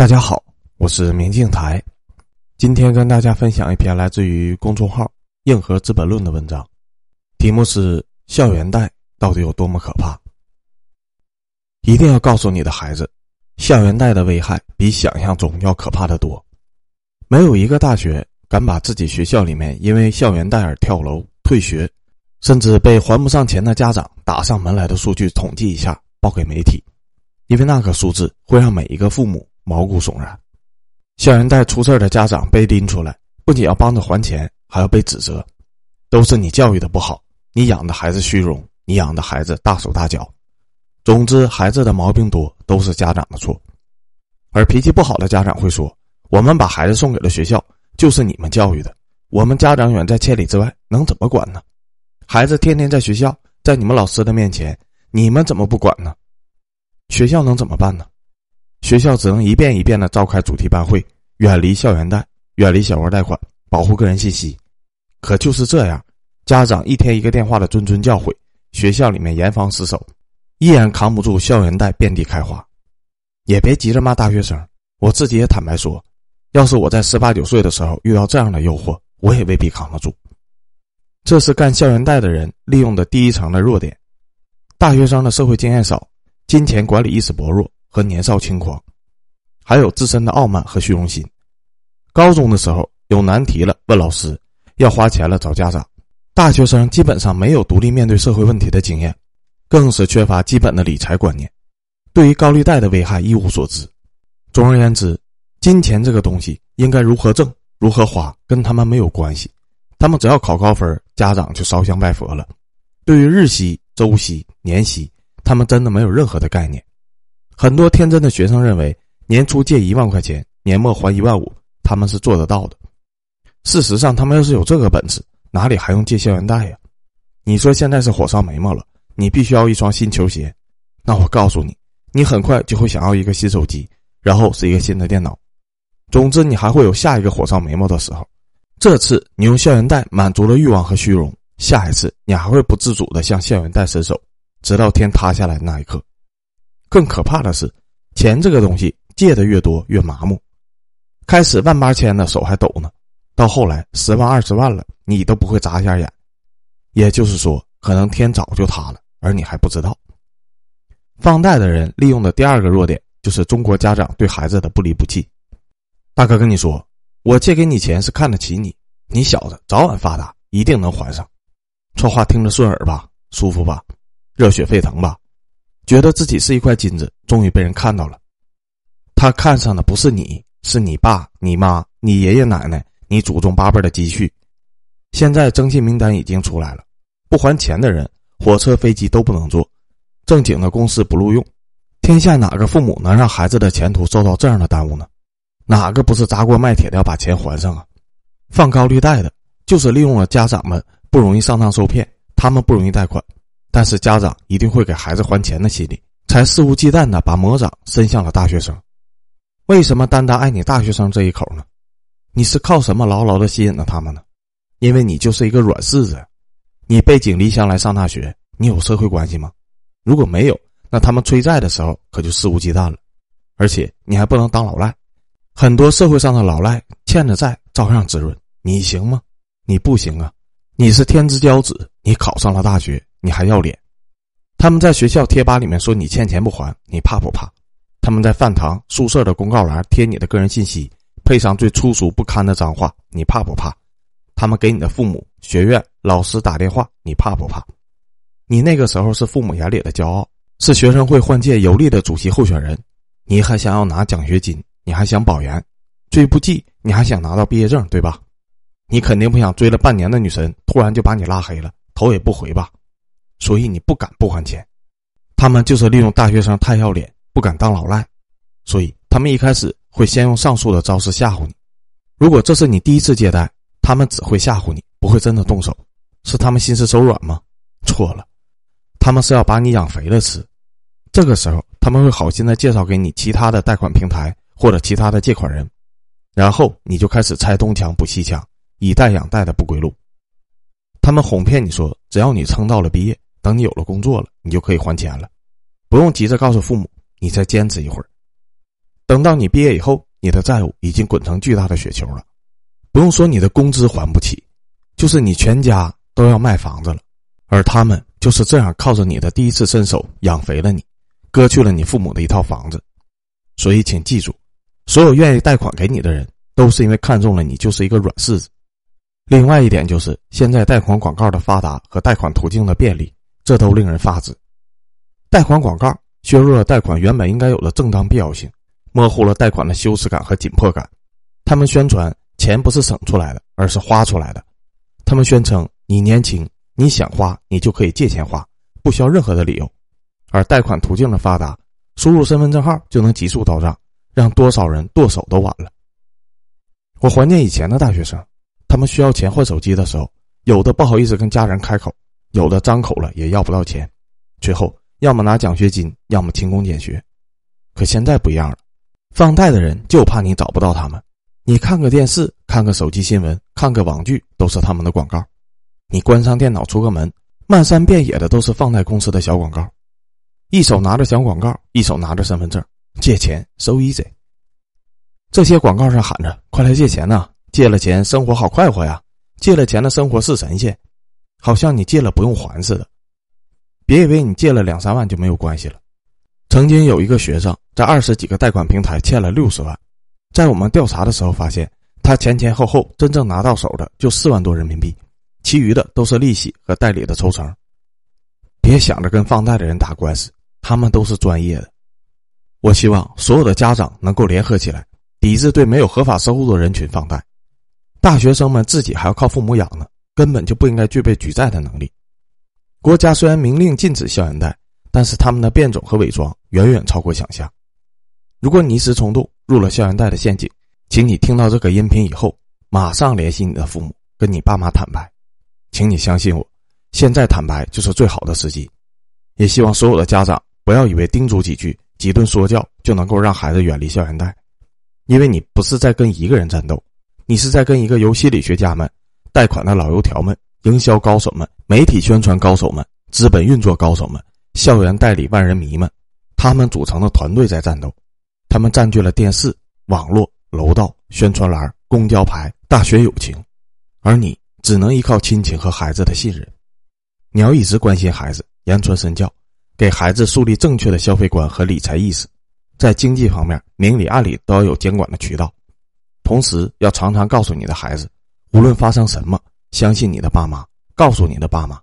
大家好，我是明镜台，今天跟大家分享一篇来自于公众号“硬核资本论”的文章，题目是“校园贷到底有多么可怕”。一定要告诉你的孩子，校园贷的危害比想象中要可怕的多。没有一个大学敢把自己学校里面因为校园贷而跳楼、退学，甚至被还不上钱的家长打上门来的数据统计一下报给媒体，因为那个数字会让每一个父母。毛骨悚然，校园贷出事的家长被拎出来，不仅要帮着还钱，还要被指责，都是你教育的不好，你养的孩子虚荣，你养的孩子大手大脚，总之孩子的毛病多，都是家长的错。而脾气不好的家长会说：“我们把孩子送给了学校，就是你们教育的，我们家长远在千里之外，能怎么管呢？孩子天天在学校，在你们老师的面前，你们怎么不管呢？学校能怎么办呢？”学校只能一遍一遍的召开主题班会，远离校园贷，远离小额贷款，保护个人信息。可就是这样，家长一天一个电话的谆谆教诲，学校里面严防死守，依然扛不住校园贷遍地开花。也别急着骂大学生，我自己也坦白说，要是我在十八九岁的时候遇到这样的诱惑，我也未必扛得住。这是干校园贷的人利用的第一层的弱点。大学生的社会经验少，金钱管理意识薄弱。和年少轻狂，还有自身的傲慢和虚荣心。高中的时候有难题了问老师，要花钱了找家长。大学生基本上没有独立面对社会问题的经验，更是缺乏基本的理财观念，对于高利贷的危害一无所知。总而言之，金钱这个东西应该如何挣、如何花，跟他们没有关系。他们只要考高分，家长就烧香拜佛了。对于日息、周息、年息，他们真的没有任何的概念。很多天真的学生认为，年初借一万块钱，年末还一万五，他们是做得到的。事实上，他们要是有这个本事，哪里还用借校园贷呀？你说现在是火烧眉毛了，你必须要一双新球鞋，那我告诉你，你很快就会想要一个新手机，然后是一个新的电脑。总之，你还会有下一个火烧眉毛的时候。这次你用校园贷满足了欲望和虚荣，下一次你还会不自主的向校园贷伸手，直到天塌下来那一刻。更可怕的是，钱这个东西借的越多越麻木。开始万八千的手还抖呢，到后来十万二十万了，你都不会眨一下眼。也就是说，可能天早就塌了，而你还不知道。放贷的人利用的第二个弱点就是中国家长对孩子的不离不弃。大哥跟你说，我借给你钱是看得起你，你小子早晚发达，一定能还上。这话听着顺耳吧，舒服吧，热血沸腾吧。觉得自己是一块金子，终于被人看到了。他看上的不是你，是你爸、你妈、你爷爷奶奶、你祖宗八辈的积蓄。现在征信名单已经出来了，不还钱的人，火车、飞机都不能坐，正经的公司不录用。天下哪个父母能让孩子的前途受到这样的耽误呢？哪个不是砸锅卖铁的要把钱还上啊？放高利贷的，就是利用了家长们不容易上当受骗，他们不容易贷款。但是家长一定会给孩子还钱的心理，才肆无忌惮的把魔掌伸向了大学生。为什么单单爱你大学生这一口呢？你是靠什么牢牢的吸引了他们呢？因为你就是一个软柿子。你背井离乡来上大学，你有社会关系吗？如果没有，那他们催债的时候可就肆无忌惮了。而且你还不能当老赖，很多社会上的老赖欠着债照样滋润。你行吗？你不行啊！你是天之骄子，你考上了大学。你还要脸？他们在学校贴吧里面说你欠钱不还，你怕不怕？他们在饭堂、宿舍的公告栏贴你的个人信息，配上最粗俗不堪的脏话，你怕不怕？他们给你的父母、学院、老师打电话，你怕不怕？你那个时候是父母眼里的骄傲，是学生会换届有力的主席候选人，你还想要拿奖学金，你还想保研，最不济你还想拿到毕业证，对吧？你肯定不想追了半年的女神突然就把你拉黑了，头也不回吧？所以你不敢不还钱，他们就是利用大学生太要脸，不敢当老赖，所以他们一开始会先用上述的招式吓唬你。如果这是你第一次借贷，他们只会吓唬你，不会真的动手。是他们心慈手软吗？错了，他们是要把你养肥了吃。这个时候他们会好心的介绍给你其他的贷款平台或者其他的借款人，然后你就开始拆东墙补西墙，以贷养贷的不归路。他们哄骗你说，只要你撑到了毕业。等你有了工作了，你就可以还钱了，不用急着告诉父母，你再坚持一会儿。等到你毕业以后，你的债务已经滚成巨大的雪球了。不用说你的工资还不起，就是你全家都要卖房子了。而他们就是这样靠着你的第一次伸手养肥了你，割去了你父母的一套房子。所以，请记住，所有愿意贷款给你的人，都是因为看中了你就是一个软柿子。另外一点就是，现在贷款广告的发达和贷款途径的便利，这都令人发指。贷款广告削弱了贷款原本应该有的正当必要性。模糊了贷款的羞耻感和紧迫感，他们宣传钱不是省出来的，而是花出来的。他们宣称你年轻，你想花，你就可以借钱花，不需要任何的理由。而贷款途径的发达，输入身份证号就能急速到账，让多少人剁手都晚了。我怀念以前的大学生，他们需要钱换手机的时候，有的不好意思跟家人开口，有的张口了也要不到钱，最后要么拿奖学金，要么勤工俭学。可现在不一样了。放贷的人就怕你找不到他们，你看个电视、看个手机新闻、看个网剧，都是他们的广告。你关上电脑出个门，漫山遍野的都是放贷公司的小广告，一手拿着小广告，一手拿着身份证，借钱 so easy。这些广告上喊着“快来借钱呐，借了钱生活好快活呀，借了钱的生活是神仙”，好像你借了不用还似的。别以为你借了两三万就没有关系了。曾经有一个学生在二十几个贷款平台欠了六十万，在我们调查的时候发现，他前前后后真正拿到手的就四万多人民币，其余的都是利息和代理的抽成。别想着跟放贷的人打官司，他们都是专业的。我希望所有的家长能够联合起来，抵制对没有合法收入的人群放贷。大学生们自己还要靠父母养呢，根本就不应该具备举债的能力。国家虽然明令禁止校园贷。但是他们的变种和伪装远远超过想象。如果你一时冲动入了校园贷的陷阱，请你听到这个音频以后，马上联系你的父母，跟你爸妈坦白。请你相信我，现在坦白就是最好的时机。也希望所有的家长不要以为叮嘱几句、几顿说教就能够让孩子远离校园贷，因为你不是在跟一个人战斗，你是在跟一个由心理学家们、贷款的老油条们、营销高手们、媒体宣传高手们、资本运作高手们。校园代理万人迷们，他们组成的团队在战斗，他们占据了电视、网络、楼道、宣传栏、公交牌、大学友情，而你只能依靠亲情和孩子的信任。你要一直关心孩子，言传身教，给孩子树立正确的消费观和理财意识，在经济方面明里暗里都要有监管的渠道，同时要常常告诉你的孩子，无论发生什么，相信你的爸妈，告诉你的爸妈，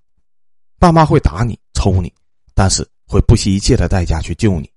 爸妈会打你、抽你。但是会不惜一切的代价去救你。